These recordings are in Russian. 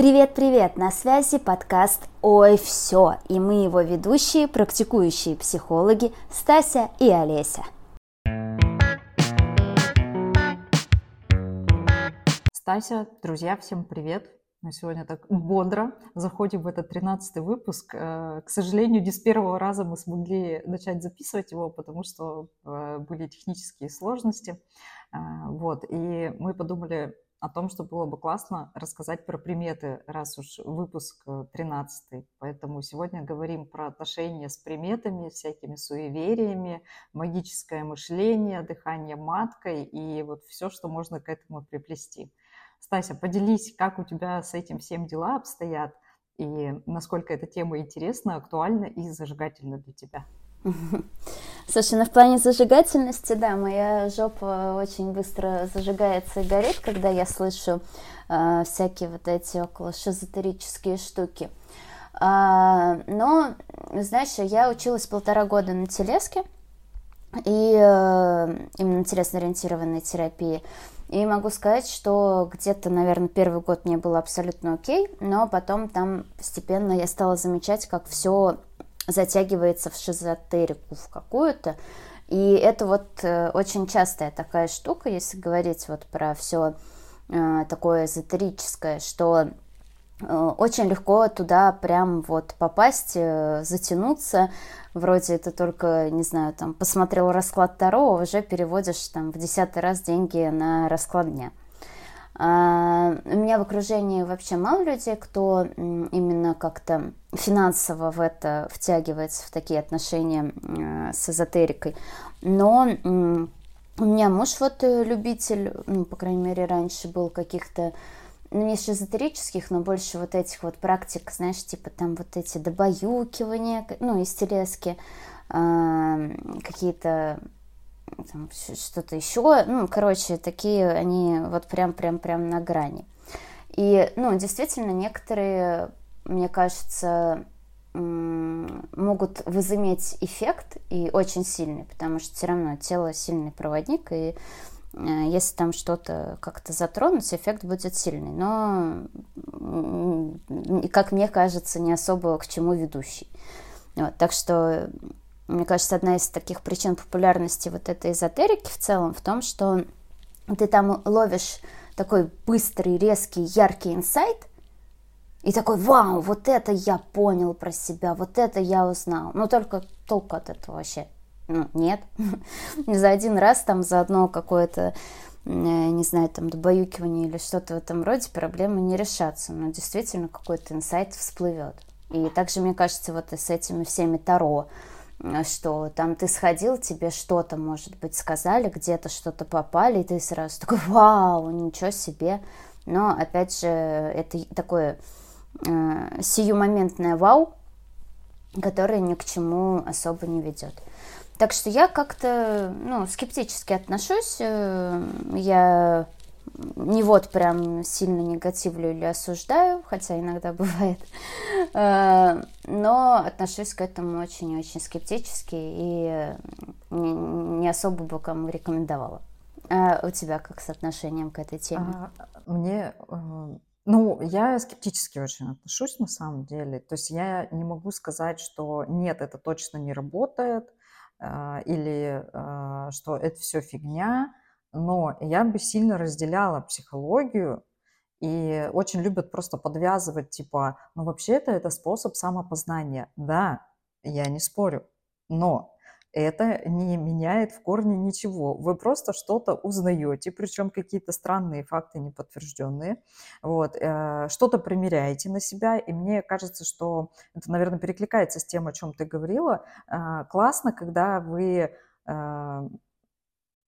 Привет-привет! На связи подкаст «Ой, все!» и мы его ведущие, практикующие психологи Стася и Олеся. Стася, друзья, всем привет! Мы сегодня так бодро заходим в этот 13 выпуск. Э, к сожалению, не с первого раза мы смогли начать записывать его, потому что э, были технические сложности. Э, вот, и мы подумали, о том, что было бы классно рассказать про приметы, раз уж выпуск 13. Э, Поэтому сегодня говорим про отношения с приметами, всякими суевериями, магическое мышление, дыхание маткой и вот все, что можно к этому приплести. Стася, поделись, как у тебя с этим всем дела обстоят и насколько эта тема интересна, актуальна и зажигательна для тебя. Слушай, ну в плане зажигательности, да, моя жопа очень быстро зажигается и горит, когда я слышу э, всякие вот эти около шизотерические штуки. А, но, знаешь, я училась полтора года на телеске, и э, именно телесно-ориентированной терапии. И могу сказать, что где-то, наверное, первый год мне было абсолютно окей, но потом там постепенно я стала замечать, как все затягивается в шизотерику в какую-то. И это вот э, очень частая такая штука, если говорить вот про все э, такое эзотерическое, что э, очень легко туда прям вот попасть, затянуться. Вроде это только, не знаю, там посмотрел расклад Таро, а уже переводишь там в десятый раз деньги на расклад дня. А, у меня в окружении вообще мало людей, кто именно как-то финансово в это втягивается, в такие отношения с эзотерикой. Но у меня муж вот э, любитель, ну, по крайней мере, раньше был каких-то ну, не эзотерических, но больше вот этих вот практик, знаешь, типа там вот эти добаюкивания, ну, из телески, какие-то что-то еще. Ну, короче, такие они вот прям-прям-прям на грани. И, ну, действительно, некоторые, мне кажется, могут возыметь эффект и очень сильный, потому что все равно тело сильный проводник, и э, если там что-то как-то затронуть, эффект будет сильный, но, как мне кажется, не особо к чему ведущий. Вот, так что мне кажется, одна из таких причин популярности вот этой эзотерики в целом в том, что ты там ловишь такой быстрый, резкий, яркий инсайт, и такой, вау, вот это я понял про себя, вот это я узнал. Но только толку от этого вообще ну, нет. За один раз там за одно какое-то, не знаю, там добаюкивание или что-то в этом роде проблемы не решатся. Но действительно какой-то инсайт всплывет. И также, мне кажется, вот и с этими всеми Таро, что там ты сходил, тебе что-то, может быть, сказали, где-то что-то попали, и ты сразу такой, вау, ничего себе. Но, опять же, это такое э, сиюмоментное вау, которое ни к чему особо не ведет. Так что я как-то ну, скептически отношусь. Э, я не вот прям сильно негативлю или осуждаю, хотя иногда бывает, э, но отношусь к этому очень-очень скептически и не особо бы кому рекомендовала. А у тебя как с отношением к этой теме? А, мне, э, ну, я скептически очень отношусь на самом деле. То есть я не могу сказать, что нет, это точно не работает, э, или что это все фигня но я бы сильно разделяла психологию, и очень любят просто подвязывать, типа, ну вообще-то это способ самопознания. Да, я не спорю, но это не меняет в корне ничего. Вы просто что-то узнаете, причем какие-то странные факты неподтвержденные. Вот, э, что-то примеряете на себя, и мне кажется, что это, наверное, перекликается с тем, о чем ты говорила. Э, классно, когда вы э,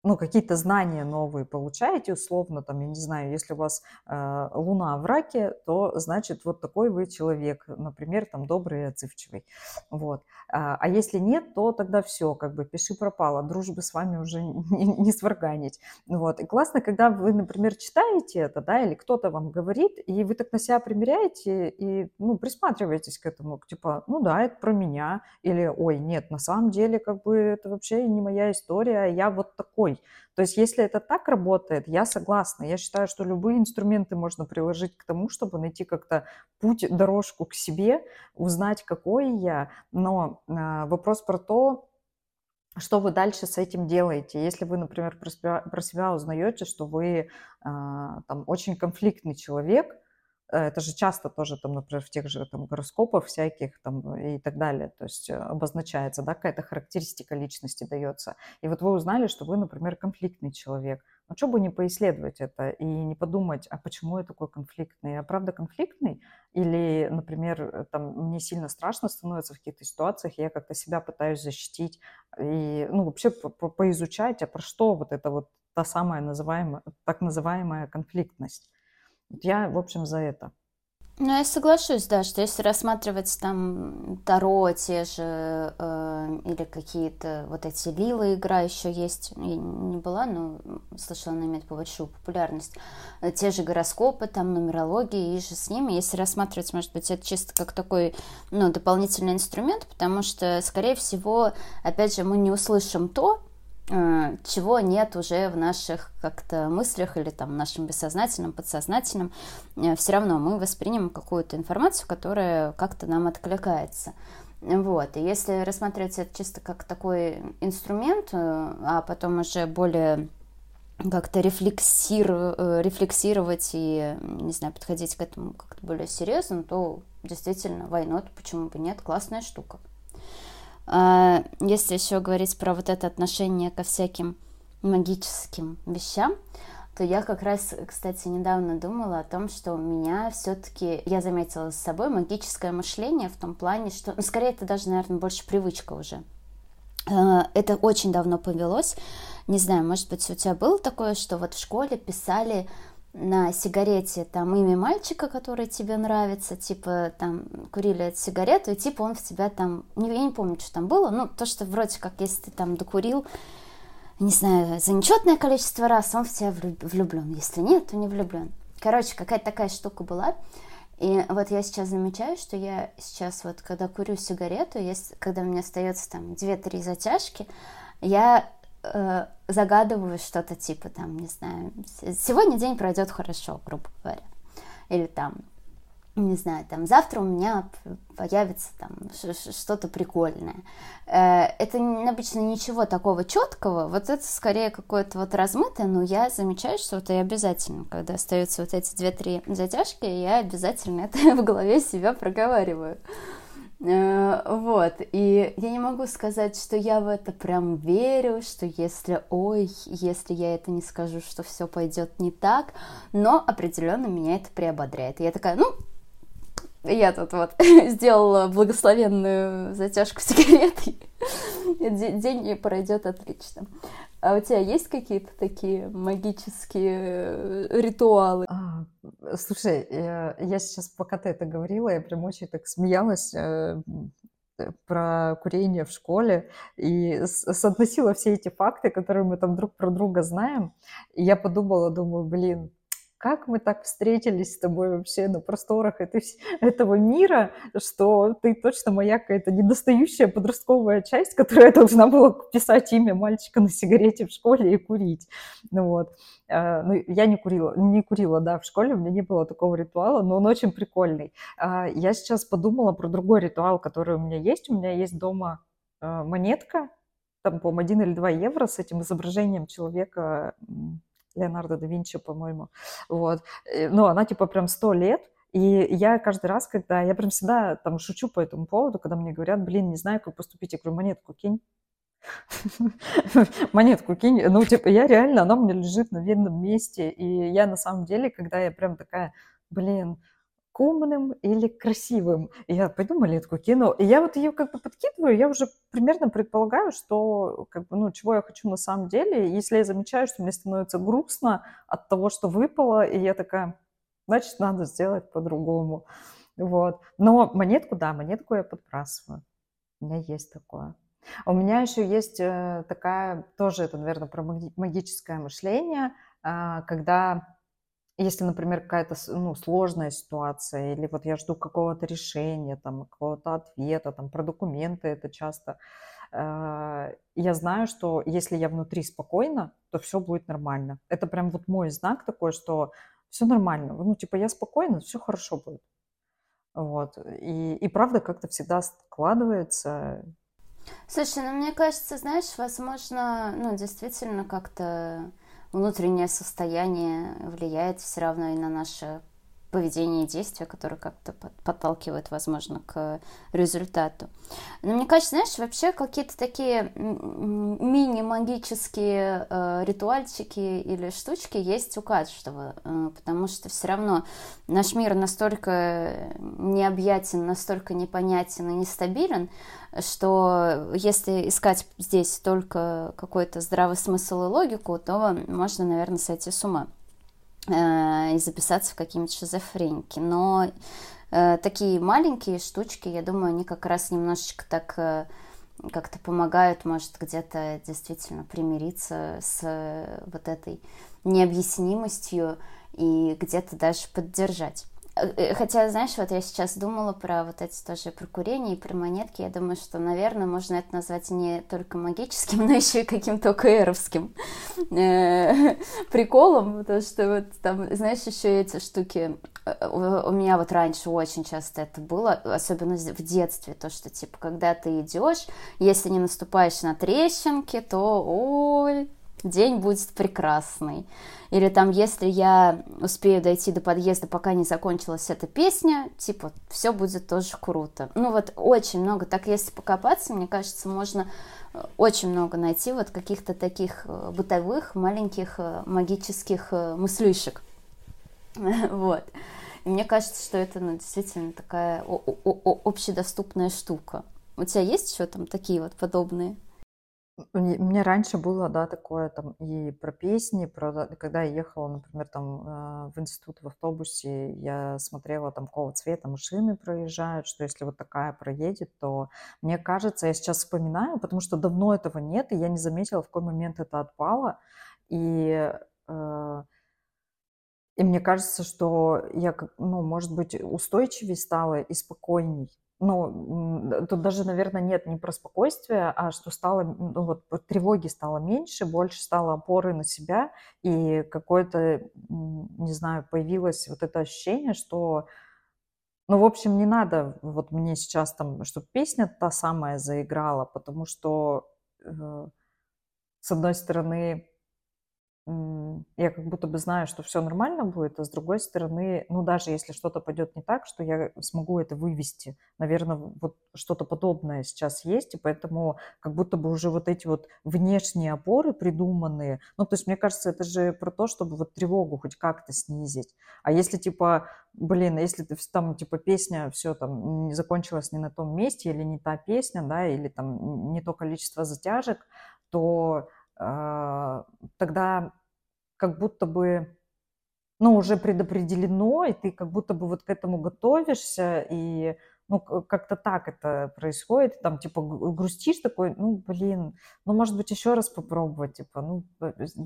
ну, какие-то знания новые получаете, условно, там, я не знаю, если у вас э, Луна в раке, то, значит, вот такой вы человек, например, там, добрый и отзывчивый, вот. А, а если нет, то тогда все, как бы, пиши пропало, дружбы с вами уже не, не сварганить, вот. И классно, когда вы, например, читаете это, да, или кто-то вам говорит, и вы так на себя примеряете, и, ну, присматриваетесь к этому, типа, ну да, это про меня, или, ой, нет, на самом деле, как бы, это вообще не моя история, я вот такой, домой. То есть если это так работает, я согласна. Я считаю, что любые инструменты можно приложить к тому, чтобы найти как-то путь, дорожку к себе, узнать, какой я. Но э, вопрос про то, что вы дальше с этим делаете? Если вы, например, про себя, про себя узнаете, что вы э, там очень конфликтный человек, это же часто тоже там, например, в тех же там гороскопах всяких там и так далее, то есть э, обозначается, да, какая-то характеристика личности дается. И вот вы узнали, что вы, например, конфликтный человек. Ну, что бы не поисследовать это и не подумать, а почему я такой конфликтный? Я правда конфликтный? Или, например, э, там, мне сильно страшно становится в каких-то ситуациях, я как-то себя пытаюсь защитить и, ну, вообще по поизучать, а про что вот это вот та самая называемая, так называемая конфликтность. Я, в общем, за это. Ну, я соглашусь, да, что если рассматривать там Таро те же э, или какие-то вот эти Лилы игра еще есть, я не была, но слышала, она имеет большую популярность. Э, те же гороскопы, там нумерологии и же с ними, если рассматривать, может быть, это чисто как такой, ну, дополнительный инструмент, потому что, скорее всего, опять же, мы не услышим то, чего нет уже в наших как-то мыслях или там нашем бессознательном, подсознательном, э, все равно мы воспримем какую-то информацию, которая как-то нам откликается. Вот. И если рассматривать это чисто как такой инструмент, э, а потом уже более как-то рефлексир, рефлексировать и, не знаю, подходить к этому как-то более серьезно, то действительно, войнот, почему бы нет, классная штука. А, если еще говорить про вот это отношение ко всяким магическим вещам, то я как раз, кстати, недавно думала о том, что у меня все-таки, я заметила с собой магическое мышление в том плане, что, ну, скорее, это даже, наверное, больше привычка уже. А, это очень давно повелось. Не знаю, может быть, у тебя было такое, что вот в школе писали на сигарете там имя мальчика, который тебе нравится, типа там курили эту сигарету, и типа он в тебя там, не, я не помню, что там было, ну то, что вроде как, если ты там докурил, не знаю, за нечетное количество раз, он в тебя влюблен, если нет, то не влюблен. Короче, какая-то такая штука была, и вот я сейчас замечаю, что я сейчас вот, когда курю сигарету, если, когда у меня остается там 2-3 затяжки, я э, загадываю что-то типа там, не знаю, сегодня день пройдет хорошо, грубо говоря. Или там, не знаю, там завтра у меня появится там что-то прикольное. Э, это обычно ничего такого четкого, вот это скорее какое-то вот размытое, но я замечаю, что это я обязательно, когда остаются вот эти две-три затяжки, я обязательно это в голове себя проговариваю. Э, вот, и я не могу сказать, что я в это прям верю, что если, ой, если я это не скажу, что все пойдет не так, но определенно меня это приободряет. И я такая, ну, я тут вот сделала благословенную затяжку сигареты, день пройдет отлично. А у тебя есть какие-то такие магические э, ритуалы? А, слушай, я, я сейчас, пока ты это говорила, я прям очень так смеялась э, про курение в школе и соотносила все эти факты, которые мы там друг про друга знаем. И я подумала, думаю, блин, как мы так встретились с тобой вообще на просторах этой, этого мира, что ты точно моя какая-то недостающая подростковая часть, которая должна была писать имя мальчика на сигарете в школе и курить. Ну вот. А, ну, я не курила, не курила, да, в школе у меня не было такого ритуала, но он очень прикольный. А, я сейчас подумала про другой ритуал, который у меня есть. У меня есть дома а, монетка, там, по-моему, 1 или 2 евро с этим изображением человека Леонардо да Винчи, по-моему. Вот. Э, ну, она типа прям сто лет, и я каждый раз, когда... Я прям всегда там шучу по этому поводу, когда мне говорят, блин, не знаю, как поступить. Я говорю, монетку кинь. Монетку кинь. Ну, типа, я реально, она у меня лежит на видном месте. И я на самом деле, когда я прям такая, блин, к умным или красивым. И я пойду монетку кину. И я вот ее как бы подкидываю, я уже примерно предполагаю, что как бы, ну, чего я хочу на самом деле. Если я замечаю, что мне становится грустно от того, что выпало, и я такая, значит, надо сделать по-другому. Вот. Но монетку, да, монетку я подбрасываю. У меня есть такое. У меня еще есть э, такая, тоже это, наверное, про магическое мышление, а, когда если, например, какая-то ну, сложная ситуация, или вот я жду какого-то решения, там, какого-то ответа, там, про документы это часто, э, я знаю, что если я внутри спокойна, то все будет нормально. Это прям вот мой знак такой, что все нормально. Ну, типа, я спокойна, все хорошо будет. Вот. И, и правда как-то всегда складывается. Слушай, ну мне кажется, знаешь, возможно, ну, действительно как-то внутреннее состояние влияет все равно и на наше поведение и действия, которые как-то подталкивают, возможно, к результату. Но мне кажется, знаешь, вообще какие-то такие мини-магические э, ритуальчики или штучки есть у каждого, э, потому что все равно наш мир настолько необъятен, настолько непонятен и нестабилен, что если искать здесь только какой-то здравый смысл и логику, то можно, наверное, сойти с ума. Э, и записаться в какие-нибудь шизофреники. Но э, такие маленькие штучки, я думаю, они как раз немножечко так э, как-то помогают, может, где-то действительно примириться с вот этой необъяснимостью и где-то даже поддержать. Э, хотя, знаешь, вот я сейчас думала про вот эти тоже про курение и про монетки. Я думаю, что, наверное, можно это назвать не только магическим, но еще и каким-то ОКРовским э, приколом, потому что вот там, знаешь, еще эти штуки э, у меня вот раньше очень часто это было, особенно в детстве, то, что, типа, когда ты идешь, если не наступаешь на трещинки, то, ой, день будет прекрасный. Или там, если я успею дойти до подъезда, пока не закончилась эта песня, типа, все будет тоже круто. Ну вот очень много, так если покопаться, мне кажется, можно э, очень много найти вот каких-то таких э, бытовых, маленьких э, магических мыслишек. Вот. И мне кажется, что это ну, действительно такая общедоступная штука. У тебя есть еще там такие вот подобные? Мне мне раньше было, да, такое там и про песни, про когда я ехала, например, там, э, в институт в автобусе, я смотрела, там, какого цвета машины проезжают, что если вот такая проедет, то мне кажется, я сейчас вспоминаю, потому что давно этого нет, и я не заметила, в какой момент это отпало. И, э, и мне кажется, что я, ну, может быть, устойчивее стала и спокойней ну, тут даже, наверное, нет не про спокойствие, а что стало, ну, вот тревоги стало меньше, больше стало опоры на себя, и какое-то, не знаю, появилось вот это ощущение, что, ну, в общем, не надо вот мне сейчас там, чтобы песня та самая заиграла, потому что, э, с одной стороны, я как будто бы знаю, что все нормально будет, а с другой стороны, ну, даже если что-то пойдет не так, что я смогу это вывести. Наверное, вот что-то подобное сейчас есть, и поэтому как будто бы уже вот эти вот внешние опоры придуманные, ну, то есть мне кажется, это же про то, чтобы вот тревогу хоть как-то снизить. А если типа, блин, если ты там типа песня все там не закончилась не на том месте, или не та песня, да, или там не то количество затяжек, то а, тогда как будто бы, ну, уже предопределено, и ты как будто бы вот к этому готовишься, и ну, как-то так это происходит, там, типа, грустишь такой, ну, блин, ну, может быть, еще раз попробовать, типа, ну,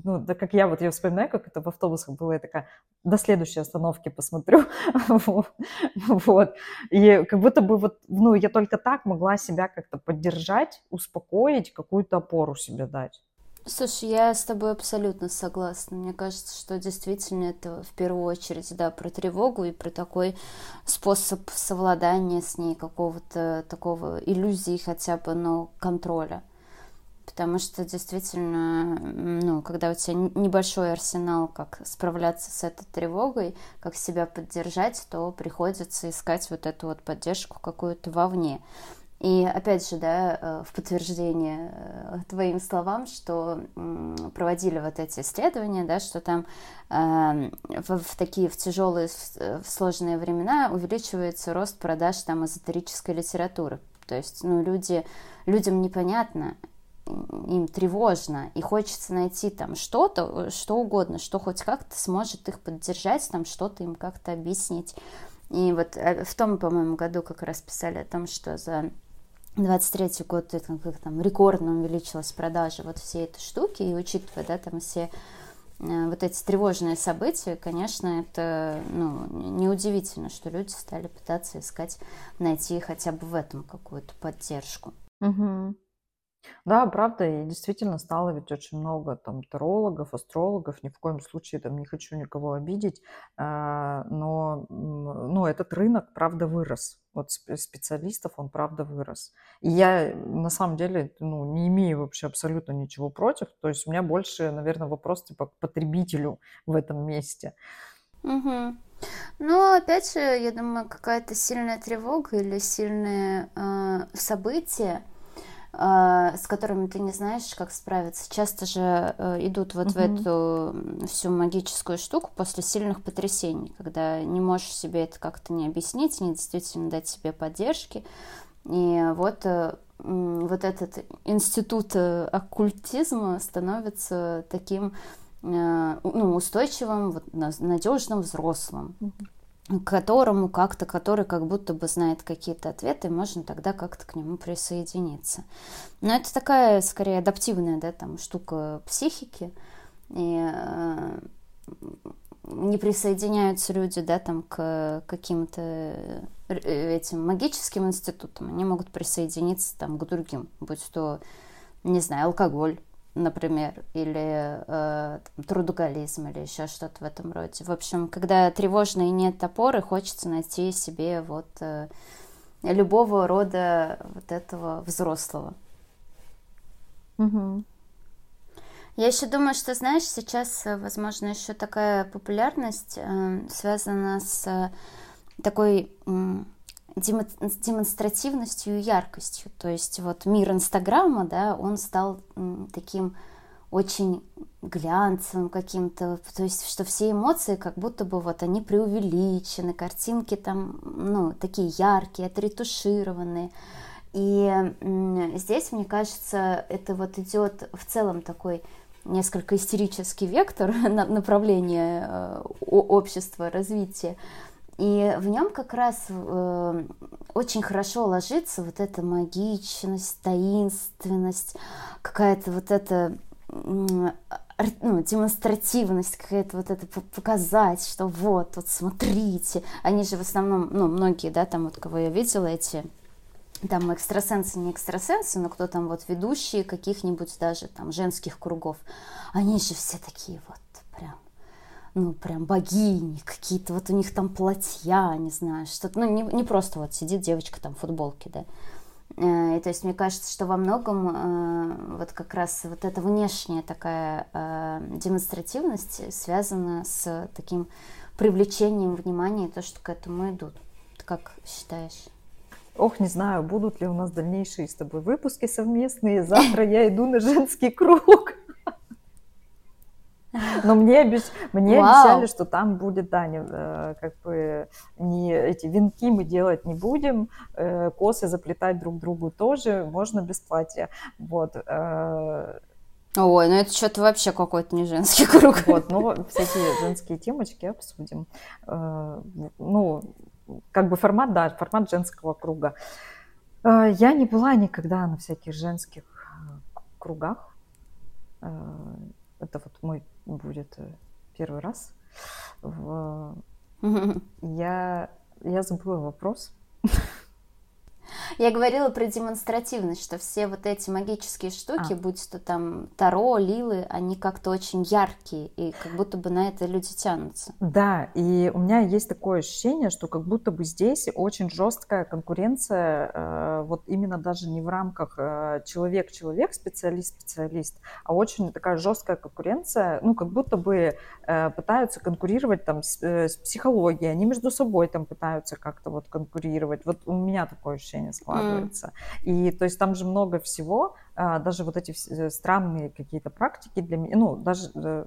ну, да, как я вот, я вспоминаю, как это в автобусах было, я такая, до следующей остановки посмотрю, вот, и как будто бы вот, ну, я только так могла себя как-то поддержать, успокоить, какую-то опору себе дать. Слушай, я с тобой абсолютно согласна. Мне кажется, что действительно это в первую очередь, да, про тревогу и про такой способ совладания с ней, какого-то такого иллюзии хотя бы, но контроля. Потому что действительно, ну, когда у тебя небольшой арсенал, как справляться с этой тревогой, как себя поддержать, то приходится искать вот эту вот поддержку какую-то вовне. И опять же, да, э, в подтверждение э, твоим словам, что проводили вот эти исследования, да, что там э, в, в такие в тяжелые, в сложные времена увеличивается рост продаж там эзотерической литературы. То есть, ну, люди, людям непонятно, им тревожно, и хочется найти там что-то, что угодно, что хоть как-то сможет их поддержать, там что-то им как-то объяснить. И вот в том, по-моему, году как раз писали о том, что за 23 год это как там рекордно увеличилась продажа вот всей этой штуки, и учитывая, да, там все э, вот эти тревожные события, конечно, это ну, неудивительно, что люди стали пытаться искать, найти хотя бы в этом какую-то поддержку. Угу. Да, правда, и действительно стало ведь очень много там тарологов, астрологов, ни в коем случае там не хочу никого обидеть, а, но ну, этот рынок, правда, вырос. Вот специалистов он, правда, вырос. И я на самом деле ну, не имею вообще абсолютно ничего против. То есть у меня больше, наверное, вопрос типа к потребителю в этом месте. Угу. Ну, опять же, я думаю, какая-то сильная тревога или сильное э, а, с которыми ты не знаешь, как справиться. Часто же э, идут вот угу. в эту всю магическую штуку после сильных потрясений, когда не можешь себе это как-то не объяснить, не действительно дать себе поддержки. И вот э, вот этот институт э, оккультизма становится таким ну, устойчивым, надежным взрослым которому как-то, который как будто бы знает какие-то ответы, можно тогда как-то к нему присоединиться. Но это такая, скорее, адаптивная, да, там, штука психики, и э, не присоединяются люди, да, там, к каким-то э, этим магическим институтам, они могут присоединиться, там, к другим, будь то, не знаю, алкоголь, например, или э, трудоголизм, или еще что-то в этом роде. В общем, когда тревожно и нет опоры, хочется найти себе вот э, любого рода вот этого взрослого. Угу. Я еще думаю, что, знаешь, сейчас, э, возможно, еще такая популярность э, связана с э, такой э, демонстративностью и яркостью. То есть вот мир Инстаграма, да, он стал таким очень глянцевым каким-то, то есть что все эмоции как будто бы вот они преувеличены, картинки там, ну, такие яркие, отретушированные. И здесь, мне кажется, это вот идет в целом такой несколько истерический вектор направления э, общества, развития. И в нем как раз э, очень хорошо ложится вот эта магичность, таинственность, какая-то вот эта ну, демонстративность какая-то вот это показать, что вот, вот смотрите. Они же в основном, ну, многие, да, там вот кого я видела, эти там экстрасенсы, не экстрасенсы, но кто там вот ведущие каких-нибудь даже там женских кругов, они же все такие вот ну, прям богини, какие-то вот у них там платья, не знаю, что-то, ну, не, не просто вот сидит девочка там в футболке, да. Э, и, то есть мне кажется, что во многом э, вот как раз вот эта внешняя такая э, демонстративность связана с таким привлечением внимания, то, что к этому идут. Ты как считаешь? Ох, не знаю, будут ли у нас дальнейшие с тобой выпуски совместные. Завтра я иду на женский круг. Но мне, обещ... мне обещали, что там будет, да, не, э, как бы не эти венки мы делать не будем, э, косы заплетать друг другу тоже, можно без платья. Вот. Э. Ой, ну это что-то вообще какой-то не женский круг. Вот, ну всякие женские темочки обсудим. Ну, как бы формат, да, формат женского круга. Я не была никогда на всяких женских кругах. Это вот мой будет э, первый раз. В... Я, я забыла вопрос. Я говорила про демонстративность, что все вот эти магические штуки, а. будь то там Таро, Лилы, они как-то очень яркие, и как будто бы на это люди тянутся. Да, и у меня есть такое ощущение, что как будто бы здесь очень жесткая конкуренция, э, вот именно даже не в рамках э, человек-человек, специалист-специалист, а очень такая жесткая конкуренция, ну, как будто бы э, пытаются конкурировать там с, с психологией, они между собой там пытаются как-то вот конкурировать. Вот у меня такое ощущение складывается. Mm. И то есть там же много всего, а, даже вот эти э, странные какие-то практики для меня, ну, даже э,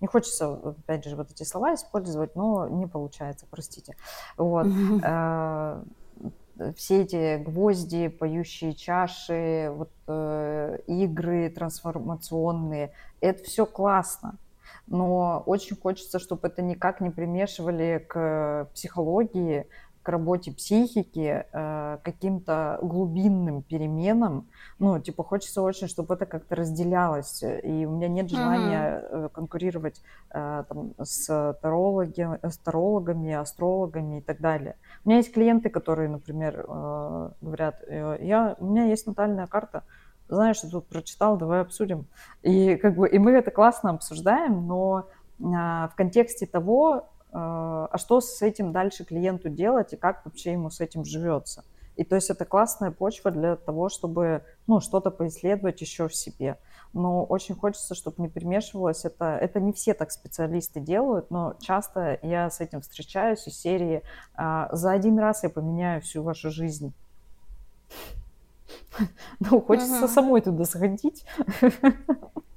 не хочется, опять же, вот эти слова использовать, но не получается, простите. Вот. Mm-hmm. Все эти гвозди, поющие чаши, вот, э, игры трансформационные, это все классно но очень хочется, чтобы это никак не примешивали к психологии, к работе психики, э, каким-то глубинным переменам. Ну, типа, хочется очень, чтобы это как-то разделялось. И у меня нет желания mm-hmm. конкурировать э, там, с, тарологи, с тарологами, астрологами и так далее. У меня есть клиенты, которые, например, говорят, я, у меня есть натальная карта, знаешь, я тут прочитал, давай обсудим. И как бы, и мы это классно обсуждаем, но а, в контексте того, а что с этим дальше клиенту делать и как вообще ему с этим живется. И то есть это классная почва для того, чтобы ну, что-то поисследовать еще в себе. Но очень хочется, чтобы не перемешивалось. Это, это не все так специалисты делают, но часто я с этим встречаюсь из серии а, «За один раз я поменяю всю вашу жизнь». Ну, хочется самой туда сходить.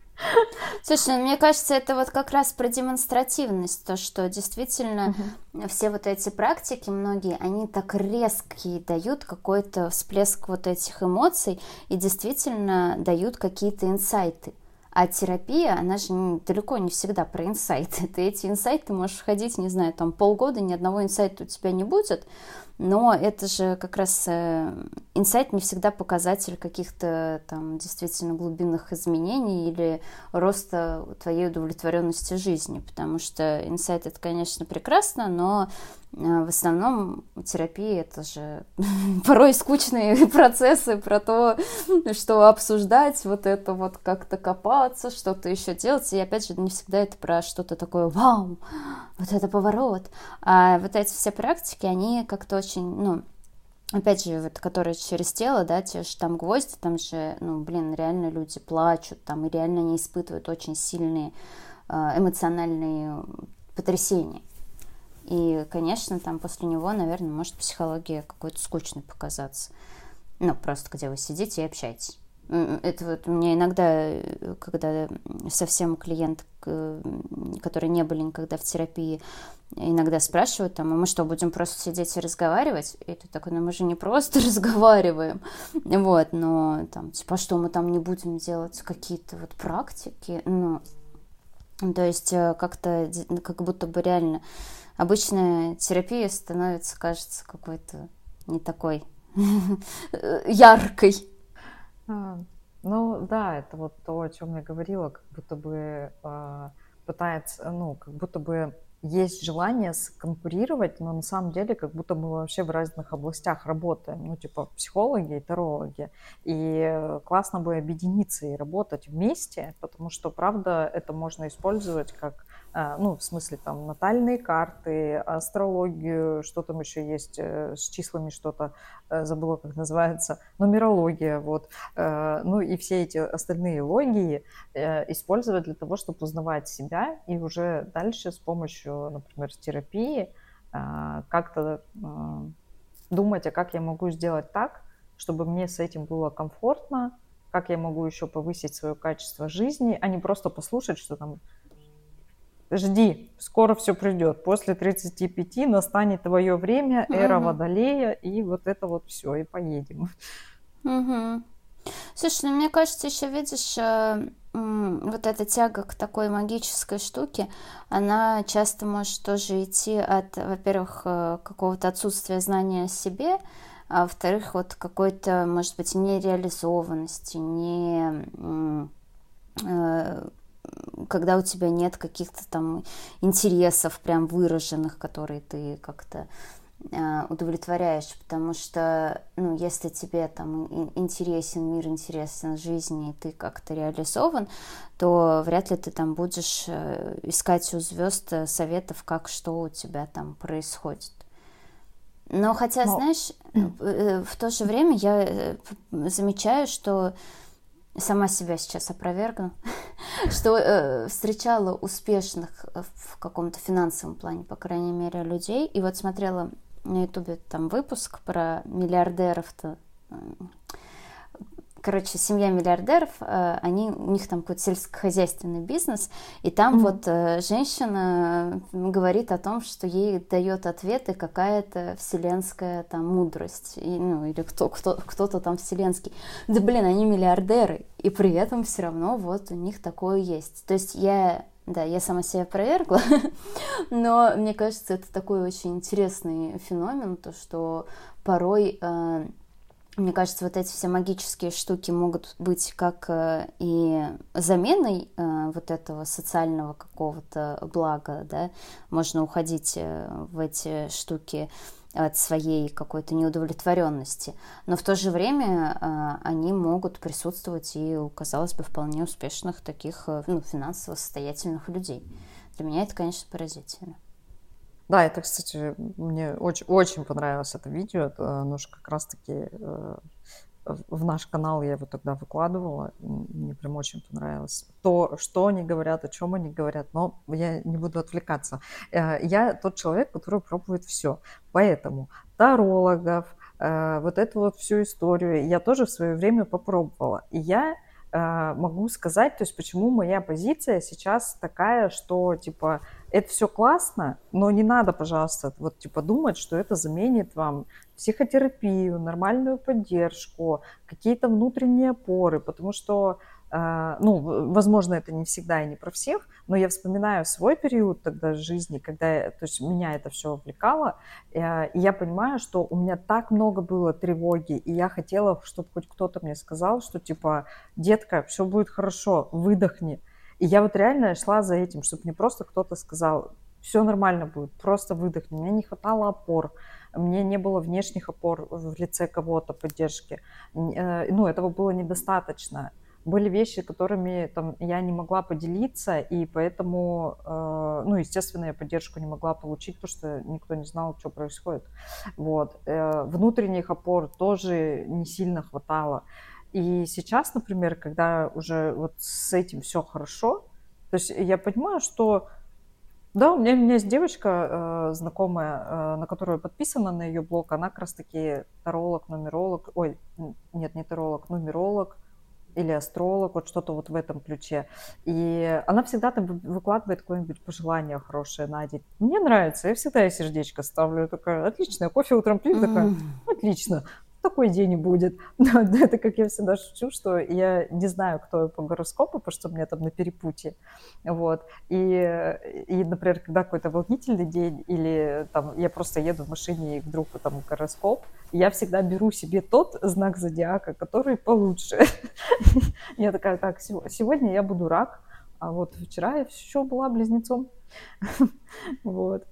Слушай, ну, мне кажется, это вот как раз про демонстративность, то, что действительно угу. все вот эти практики, многие, они так резкие дают какой-то всплеск вот этих эмоций и действительно дают какие-то инсайты. А терапия, она же не, далеко не всегда про инсайты. Ты эти инсайты можешь ходить, не знаю, там полгода, ни одного инсайта у тебя не будет, но это же как раз э, инсайт не всегда показатель каких-то там действительно глубинных изменений или роста твоей удовлетворенности жизни, потому что инсайт это, конечно, прекрасно, но в основном терапия это же порой скучные процессы про то, что обсуждать, вот это вот как-то копаться, что-то еще делать. И опять же, не всегда это про что-то такое вау, вот это поворот. А вот эти все практики, они как-то очень, ну, опять же, вот, которые через тело, да, те же там гвозди, там же, ну, блин, реально люди плачут, там, и реально не испытывают очень сильные а, эмоциональные потрясения. И, конечно, там после него, наверное, может психология какой-то скучной показаться. Ну, просто где вы сидите и общаетесь. Это вот у меня иногда, когда совсем клиент, которые не были никогда в терапии, иногда спрашивают там, а мы что, будем просто сидеть и разговаривать? И ты такой, ну мы же не просто разговариваем, вот, но там, типа, а что мы там не будем делать какие-то вот практики, ну, то есть э, как-то, как будто бы реально обычная терапия становится, кажется, какой-то не такой яркой. А, ну да, это вот то, о чем я говорила, как будто бы э, пытается, ну, как будто бы есть желание конкурировать, но на самом деле как будто мы вообще в разных областях работаем, ну, типа психологи и тарологи. И классно бы объединиться и работать вместе, потому что, правда, это можно использовать как а, ну, в смысле, там, натальные карты, астрологию, что там еще есть, э, с числами что-то, э, забыла, как называется, нумерология, вот, э, ну, и все эти остальные логии использовать для того, чтобы узнавать себя, и уже дальше с помощью, например, терапии как-то думать, а как я могу сделать так, чтобы мне с этим было комфортно, как я могу еще повысить свое качество жизни, а не просто послушать, что там жди, скоро все придет. После 35 настанет твое время, эра угу. водолея, и вот это вот все, и поедем. Угу. Слушай, ну мне кажется, еще видишь, э, вот эта тяга к такой магической штуке, она часто может тоже идти от, во-первых, э, какого-то отсутствия знания о себе, а во-вторых, вот какой-то, может быть, нереализованности, не э, когда у тебя нет каких-то там интересов прям выраженных, которые ты как-то удовлетворяешь, потому что, ну, если тебе там интересен мир, интересен жизнь, и ты как-то реализован, то вряд ли ты там будешь э, искать у звезд советов, как что у тебя там происходит. Но хотя, Но... знаешь, э, в то же время я замечаю, что сама себя сейчас опровергну, что э, встречала успешных э, в каком-то финансовом плане, по крайней мере, людей. И вот смотрела на ютубе там выпуск про миллиардеров-то, короче, семья миллиардеров, э, они, у них там какой-то сельскохозяйственный бизнес, и там mm-hmm. вот э, женщина говорит о том, что ей дает ответы какая-то вселенская там мудрость, и, ну, или кто, кто, кто-то там вселенский. Да блин, они миллиардеры, и при этом все равно вот у них такое есть. То есть я да, я сама себя провергла, но мне кажется, это такой очень интересный феномен, то, что порой э, мне кажется, вот эти все магические штуки могут быть как э, и заменой э, вот этого социального какого-то блага, да, можно уходить в эти штуки от своей какой-то неудовлетворенности. Но в то же время э, они могут присутствовать и казалось бы, вполне успешных таких э, ну, финансово состоятельных людей. Для меня это, конечно, поразительно. Да, это, кстати, мне очень, очень понравилось это видео. Это, оно же как раз-таки э, в наш канал я его тогда выкладывала, мне прям очень понравилось. То, что они говорят, о чем они говорят, но я не буду отвлекаться. Э, я тот человек, который пробует все. Поэтому тарологов, э, вот эту вот всю историю я тоже в свое время попробовала. И я э, могу сказать, то есть почему моя позиция сейчас такая, что типа это все классно, но не надо, пожалуйста, вот типа думать, что это заменит вам психотерапию, нормальную поддержку, какие-то внутренние опоры, потому что, э, ну, возможно, это не всегда и не про всех, но я вспоминаю свой период тогда жизни, когда, то есть меня это все увлекало, э, и я понимаю, что у меня так много было тревоги, и я хотела, чтобы хоть кто-то мне сказал, что типа, детка, все будет хорошо, выдохни. И я вот реально шла за этим, чтобы мне просто кто-то сказал, все нормально будет, просто выдохни. Мне не хватало опор, мне не было внешних опор в лице кого-то, поддержки. Э, ну, этого было недостаточно. Были вещи, которыми там, я не могла поделиться, и поэтому, э, ну, естественно, я поддержку не могла получить, потому что никто не знал, что происходит. Вот. Э, внутренних опор тоже не сильно хватало. И сейчас, например, когда уже вот с этим все хорошо, то есть я понимаю, что да, у меня, у меня есть девочка э, знакомая, э, на которую подписана на ее блог. Она как раз-таки таролог, нумеролог. Ой, нет, не таролог, нумеролог или астролог, вот что-то вот в этом ключе. И она всегда там выкладывает какое-нибудь пожелание хорошее на день. Мне нравится, я всегда ей сердечко ставлю. Такая, отлично, кофе утром пью, такая, отлично такой день будет. это как я всегда шучу, что я не знаю, кто я по гороскопу, потому что меня там на перепутье. Вот. И, и например, когда какой-то волнительный день, или там я просто еду в машине, и вдруг там гороскоп, я всегда беру себе тот знак зодиака, который получше. Я такая, так, сегодня я буду рак, а вот вчера я еще была близнецом. Вот.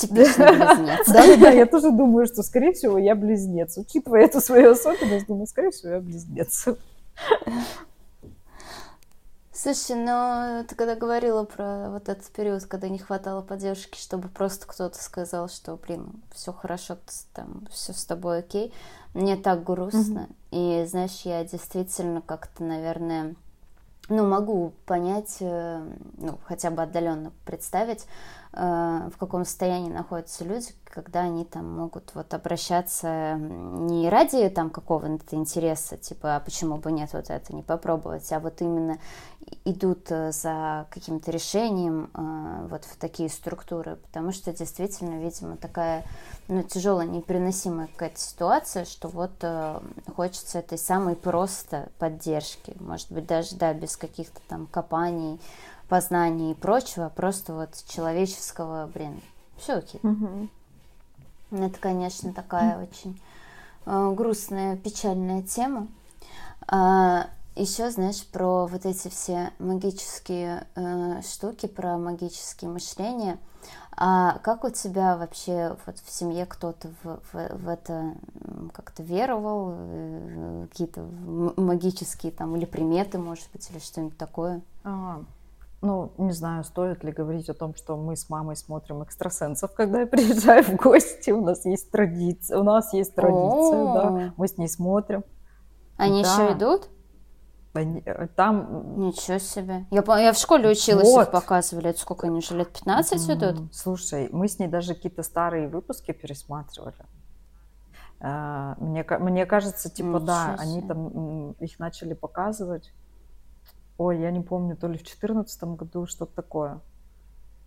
Типичный близнец. Да, да, я тоже думаю, что, скорее всего, я близнец. Учитывая эту свою особенность, думаю, скорее всего, я близнец. Слушай, но ты когда говорила про вот этот период, когда не хватало поддержки, чтобы просто кто-то сказал, что, блин, все хорошо, там, все с тобой окей, мне так грустно. И, знаешь, я действительно как-то, наверное, ну, могу понять, э, ну, хотя бы отдаленно представить, в каком состоянии находятся люди, когда они там могут вот обращаться не ради там какого-то интереса, типа, а почему бы нет вот это не попробовать, а вот именно идут э, за каким-то решением э, вот в такие структуры, потому что действительно, видимо, такая ну, тяжелая, непереносимая какая-то ситуация, что вот хочется этой самой просто поддержки, может быть, даже, да, без каких-то там копаний, познания и прочего, просто вот человеческого, блин, все окей. Угу. Это, конечно, такая очень э, грустная, печальная тема. А, еще, знаешь, про вот эти все магические э, штуки, про магические мышления. А как у тебя вообще вот в семье кто-то в, в, в это как-то веровал, э, какие-то магические там или приметы, может быть, или что-нибудь такое? А, ну, не знаю, стоит ли говорить о том, что мы с мамой смотрим экстрасенсов, когда я приезжаю в гости. У нас есть традиция, у нас есть традиция, да. Мы с ней смотрим. Они да. еще идут? Они, э, там... Ничего себе. Я, я в школе училась, вот. их показывали. Это сколько они уже, лет 15 идут? Слушай, мы с ней даже какие-то старые выпуски пересматривали. А, мне, мне кажется, типа, Ничего да, себе. они там их начали показывать ой, я не помню, то ли в 2014 году, что-то такое.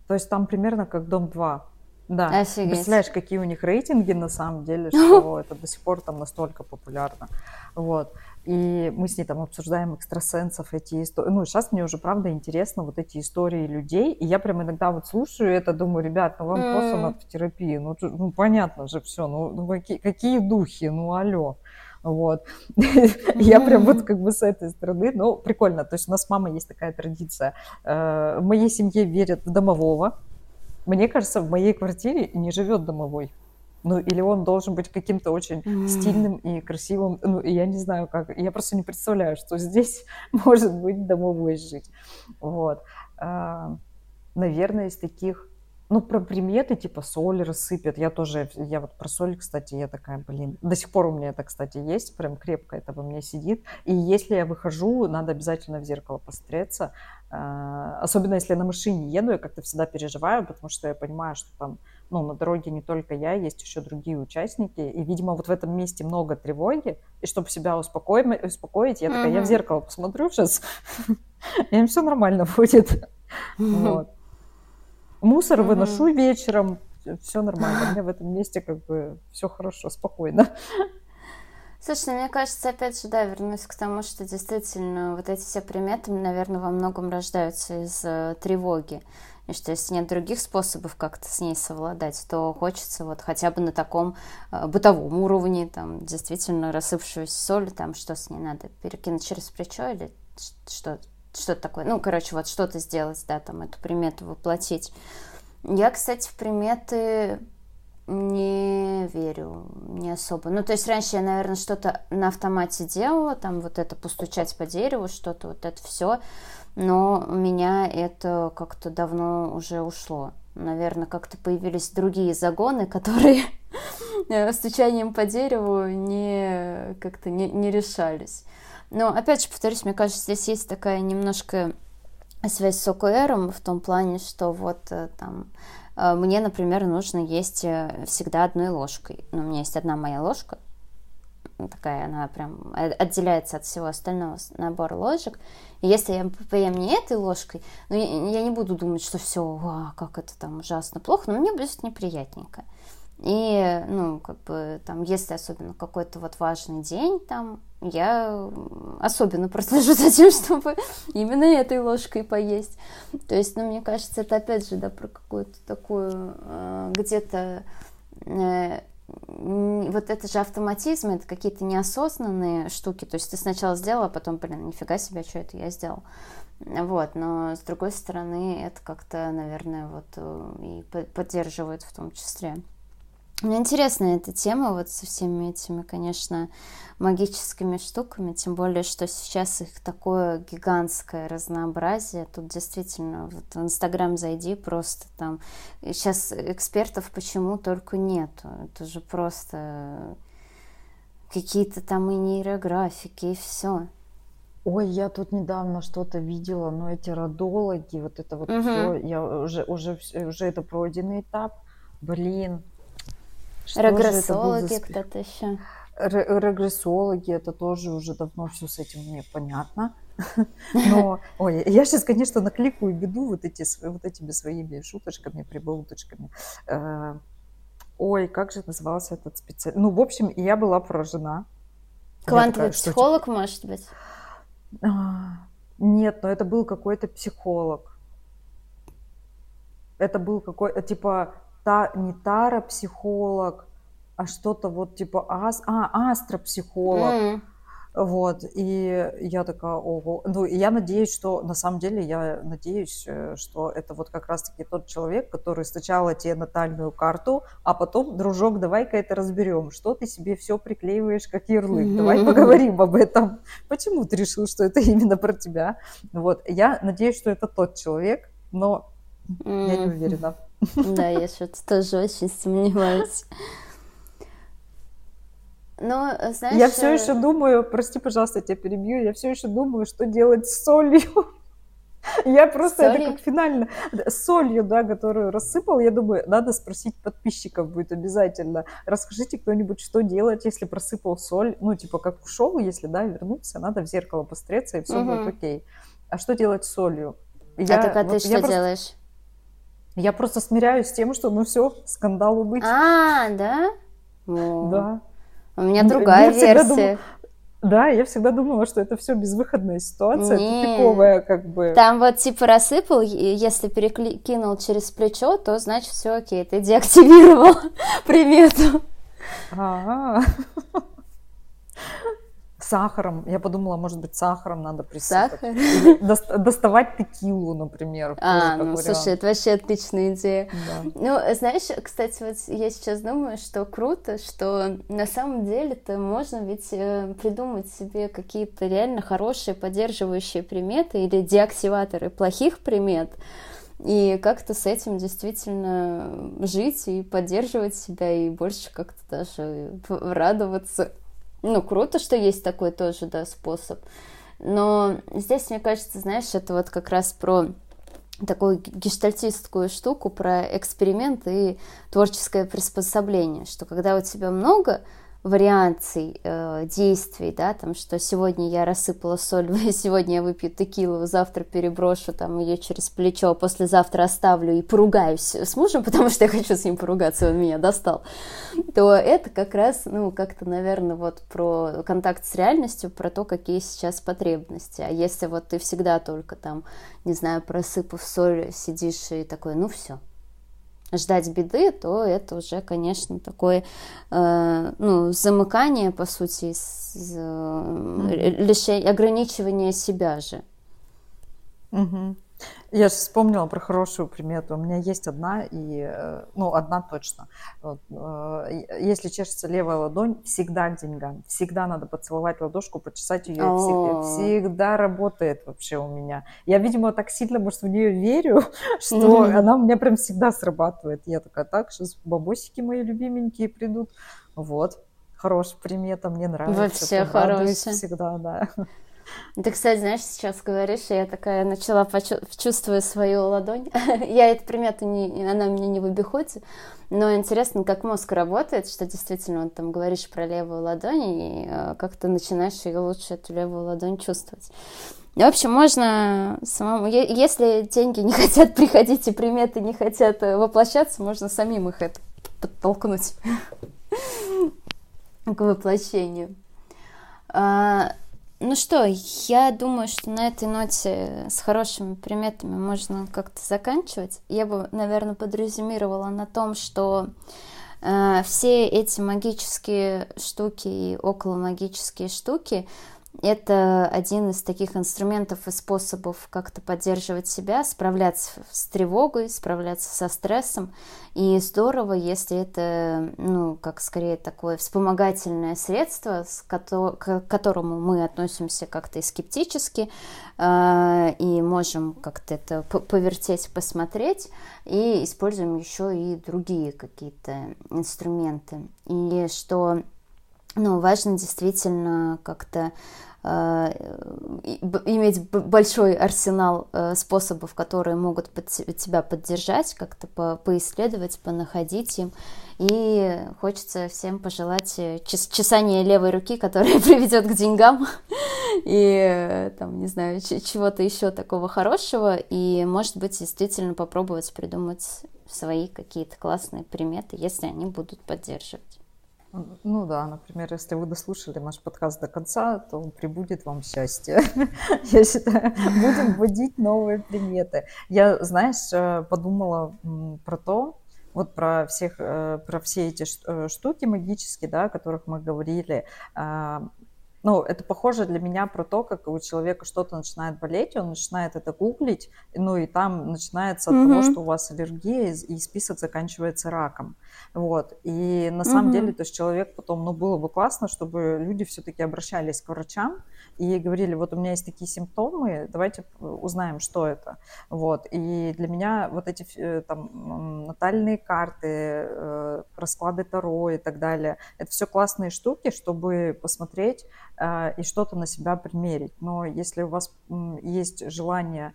То есть там примерно как Дом 2. Да, Офигеть. представляешь, какие у них рейтинги на самом деле, что это до сих пор там настолько популярно. Вот. И мы с ней там обсуждаем экстрасенсов, эти истории. Ну, сейчас мне уже, правда, интересно вот эти истории людей. И я прям иногда вот слушаю это, думаю, ребят, ну вам mm. просто надо в терапию. Ну, ну понятно же все. Ну, ну какие, какие духи, ну алло. Вот. Я прям вот как бы с этой стороны, ну, прикольно. То есть у нас с мамой есть такая традиция. Э, в моей семье верят в домового. Мне кажется, в моей квартире не живет домовой. Ну, или он должен быть каким-то очень mm-hmm. стильным и красивым. Ну, я не знаю, как. Я просто не представляю, что здесь может быть домовой жить. Вот. А, наверное, из таких ну, про приметы, типа соль рассыпят. Я тоже, я вот про соль, кстати, я такая, блин, до сих пор у меня это, кстати, есть, прям крепко это во мне сидит. И если я выхожу, надо обязательно в зеркало посмотреться. А, особенно если я на машине еду, я как-то всегда переживаю, потому что я понимаю, что там, ну, на дороге не только я, есть еще другие участники. И, видимо, вот в этом месте много тревоги. И чтобы себя успокоить, успокоить я такая, я в зеркало посмотрю сейчас, и все нормально будет. Вот. Мусор mm-hmm. выношу вечером, все нормально. У меня в этом месте как бы все хорошо, спокойно. Слушай, мне кажется, опять же, да, вернусь к тому, что действительно вот эти все приметы, наверное, во многом рождаются из э, тревоги. И что если нет других способов как-то с ней совладать, то хочется вот хотя бы на таком э, бытовом уровне, там, действительно рассыпавшуюся соль, там, что с ней надо, перекинуть через плечо или что что-то такое, ну, короче, вот что-то сделать, да, там, эту примету воплотить. Я, кстати, в приметы не верю, не особо. Ну, то есть раньше я, наверное, что-то на автомате делала, там вот это постучать по дереву, что-то вот это все, но у меня это как-то давно уже ушло. Наверное, как-то появились другие загоны, которые стучанием по дереву не как-то не, не решались. Но, опять же, повторюсь, мне кажется, здесь есть такая немножко связь с ОКРом в том плане, что вот э, там э, мне, например, нужно есть э, всегда одной ложкой. Ну, у меня есть одна моя ложка, такая она прям отделяется от всего остального набора ложек. И если я поем не этой ложкой, ну, я, я не буду думать, что все, как это там ужасно плохо, но мне будет неприятненько. И, ну, как бы, там, если особенно какой-то вот важный день, там, я особенно прослежу за тем, чтобы именно этой ложкой поесть. То есть, ну, мне кажется, это опять же, да, про какую-то такую э, где-то э, вот это же автоматизм, это какие-то неосознанные штуки. То есть ты сначала сделал, а потом, блин, нифига себе, что это я сделал. Вот, но с другой стороны, это как-то, наверное, вот э, и поддерживает в том числе. Мне интересна эта тема вот со всеми этими, конечно, магическими штуками, тем более, что сейчас их такое гигантское разнообразие. Тут действительно, вот в Инстаграм зайди, просто там... Сейчас экспертов почему только нету. Это же просто какие-то там и нейрографики, и все. Ой, я тут недавно что-то видела, но эти родологи, вот это вот угу. все, я уже, уже, уже это пройденный этап. Блин, Регрессологи кто-то еще. Регрессологи, это тоже уже давно все с этим мне понятно. Но, ой, я сейчас, конечно, накликаю беду вот, эти, вот этими своими шуточками, прибауточками. Э, ой, как же назывался этот специалист? Ну, в общем, я была поражена. Квантовый такая, психолог, что, может быть? А, нет, но это был какой-то психолог. Это был какой-то, типа, та, не таропсихолог, а что-то вот типа ас, а, астропсихолог. Mm. Вот, и я такая, ого. Ну, и я надеюсь, что, на самом деле, я надеюсь, э, что это вот как раз-таки тот человек, который сначала тебе натальную карту, а потом, дружок, давай-ка это разберем. Что ты себе все приклеиваешь как ярлык? Давай поговорим об этом. Почему ты решил, что это именно про тебя? Вот, я надеюсь, что это тот человек, но я не уверена. Да, я что-то тоже очень сомневаюсь. Но, знаешь... Я все еще думаю, прости, пожалуйста, я тебя перебью, я все еще думаю, что делать с солью. Я просто солью? это как финально солью, да, которую рассыпал, я думаю, надо спросить подписчиков будет обязательно. Расскажите кто-нибудь, что делать, если просыпал соль, ну типа как ушел, если да вернуться, надо в зеркало посмотреться и все угу. будет окей. А что делать с солью? Я, а так а вот, ты что просто... делаешь? Я просто смиряюсь с тем, что ну все, скандал убыть. А, да? О. Да. У меня другая я версия. Дум... Да, я всегда думала, что это все безвыходная ситуация, Не. тупиковая как бы. Там вот типа рассыпал, если перекинул через плечо, то значит все окей, ты деактивировал примету. А, сахаром. Я подумала, может быть, сахаром надо присыпать. Сахар? Или доставать текилу, например. А, ну, вариант. слушай, это вообще отличная идея. Да. Ну, знаешь, кстати, вот я сейчас думаю, что круто, что на самом деле-то можно ведь э, придумать себе какие-то реально хорошие поддерживающие приметы или деактиваторы плохих примет, и как-то с этим действительно жить и поддерживать себя, и больше как-то даже радоваться. Ну, круто, что есть такой тоже, да, способ. Но здесь, мне кажется, знаешь, это вот как раз про такую гештальтистскую штуку, про эксперимент и творческое приспособление, что когда у тебя много вариаций э, действий, да, там, что сегодня я рассыпала соль, сегодня я выпью текилу, завтра переброшу там ее через плечо, а послезавтра оставлю и поругаюсь с мужем, потому что я хочу с ним поругаться, он меня достал, то это как раз, ну, как-то, наверное, вот про контакт с реальностью, про то, какие сейчас потребности. А если вот ты всегда только там, не знаю, просыпав соль, сидишь и такой, ну, все, ждать беды, то это уже, конечно, такое э, ну, замыкание, по сути, с, mm-hmm. лишение, ограничивание себя же. Mm-hmm. Я же вспомнила про хорошую примету. У меня есть одна, и, э, ну, одна точно. Вот, э, если чешется левая ладонь, всегда к деньгам. Всегда надо поцеловать ладошку, почесать ее. Всегда, всегда работает вообще у меня. Я, видимо, так сильно, может, в нее верю, что она у меня прям всегда срабатывает. Я такая, так, сейчас бабосики мои любименькие придут. Вот, хорошая примета, мне нравится. Вообще хорошая. Всегда, да. Ты, кстати, знаешь, сейчас говоришь, и я такая начала чувствовать свою ладонь. я эту примету, не, она меня не в обиходе, но интересно, как мозг работает, что действительно, вот там говоришь про левую ладонь, и э, как ты начинаешь ее лучше, эту левую ладонь чувствовать. В общем, можно самому... Если деньги не хотят приходить и приметы не хотят э, воплощаться, можно самим их это подтолкнуть к воплощению. Ну что, я думаю, что на этой ноте с хорошими приметами можно как-то заканчивать. Я бы, наверное, подрезюмировала на том, что э, все эти магические штуки и околомагические штуки это один из таких инструментов и способов как-то поддерживать себя, справляться с тревогой, справляться со стрессом. И здорово, если это, ну, как скорее такое вспомогательное средство, к которому мы относимся как-то и скептически, э, и можем как-то это повертеть, посмотреть, и используем еще и другие какие-то инструменты. И что ну, важно действительно как-то э, иметь большой арсенал э, способов, которые могут под тебя поддержать, как-то по поисследовать, понаходить им. И хочется всем пожелать э, час чесания левой руки, которое приведет к деньгам, и там, не знаю, чего-то еще такого хорошего, и, может быть, действительно попробовать придумать свои какие-то классные приметы, если они будут поддерживать. Ну да, например, если вы дослушали наш подкаст до конца, то прибудет вам счастье. Я считаю, будем вводить новые приметы. Я, знаешь, э, подумала про то, вот про всех, э, про все эти э, штуки магические, да, о которых мы говорили. А, ну, это похоже для меня про то, как у человека что-то начинает болеть, он начинает это гуглить, ну и там начинается от mm-hmm. того, что у вас аллергия, и список заканчивается раком. Вот. И на самом mm-hmm. деле, то есть человек потом, ну, было бы классно, чтобы люди все-таки обращались к врачам и говорили, вот у меня есть такие симптомы, давайте узнаем, что это. Вот. И для меня вот эти э, там натальные карты, э, расклады Таро и так далее, это все классные штуки, чтобы посмотреть э, и что-то на себя примерить. Но если у вас есть желание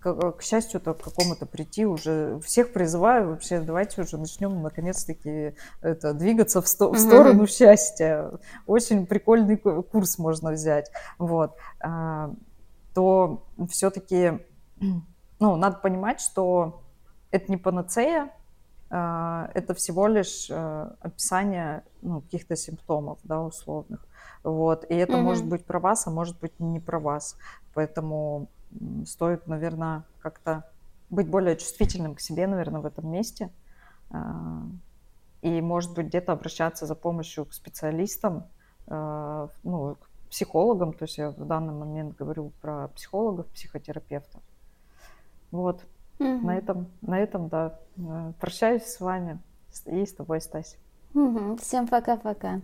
к, к счастью-то к какому-то прийти уже. Всех призываю вообще, давайте уже начнем наконец-таки это, двигаться в, сто, в сторону счастья. Очень прикольный курс можно взять. Вот. А, то все-таки ну, надо понимать, что это не панацея, а, это всего лишь а, описание ну, каких-то симптомов, да, условных. Вот. И это mm-hmm. может быть про вас, а может быть не про вас. Поэтому стоит, наверное, как-то быть более чувствительным к себе, наверное, в этом месте. А, и, может быть, где-то обращаться за помощью к специалистам, э, ну, к психологам, то есть я в данный момент говорю про психологов, психотерапевтов. Вот. Угу. На этом, на этом, да, э, прощаюсь с вами и с тобой, Стась. Угу. Всем пока-пока.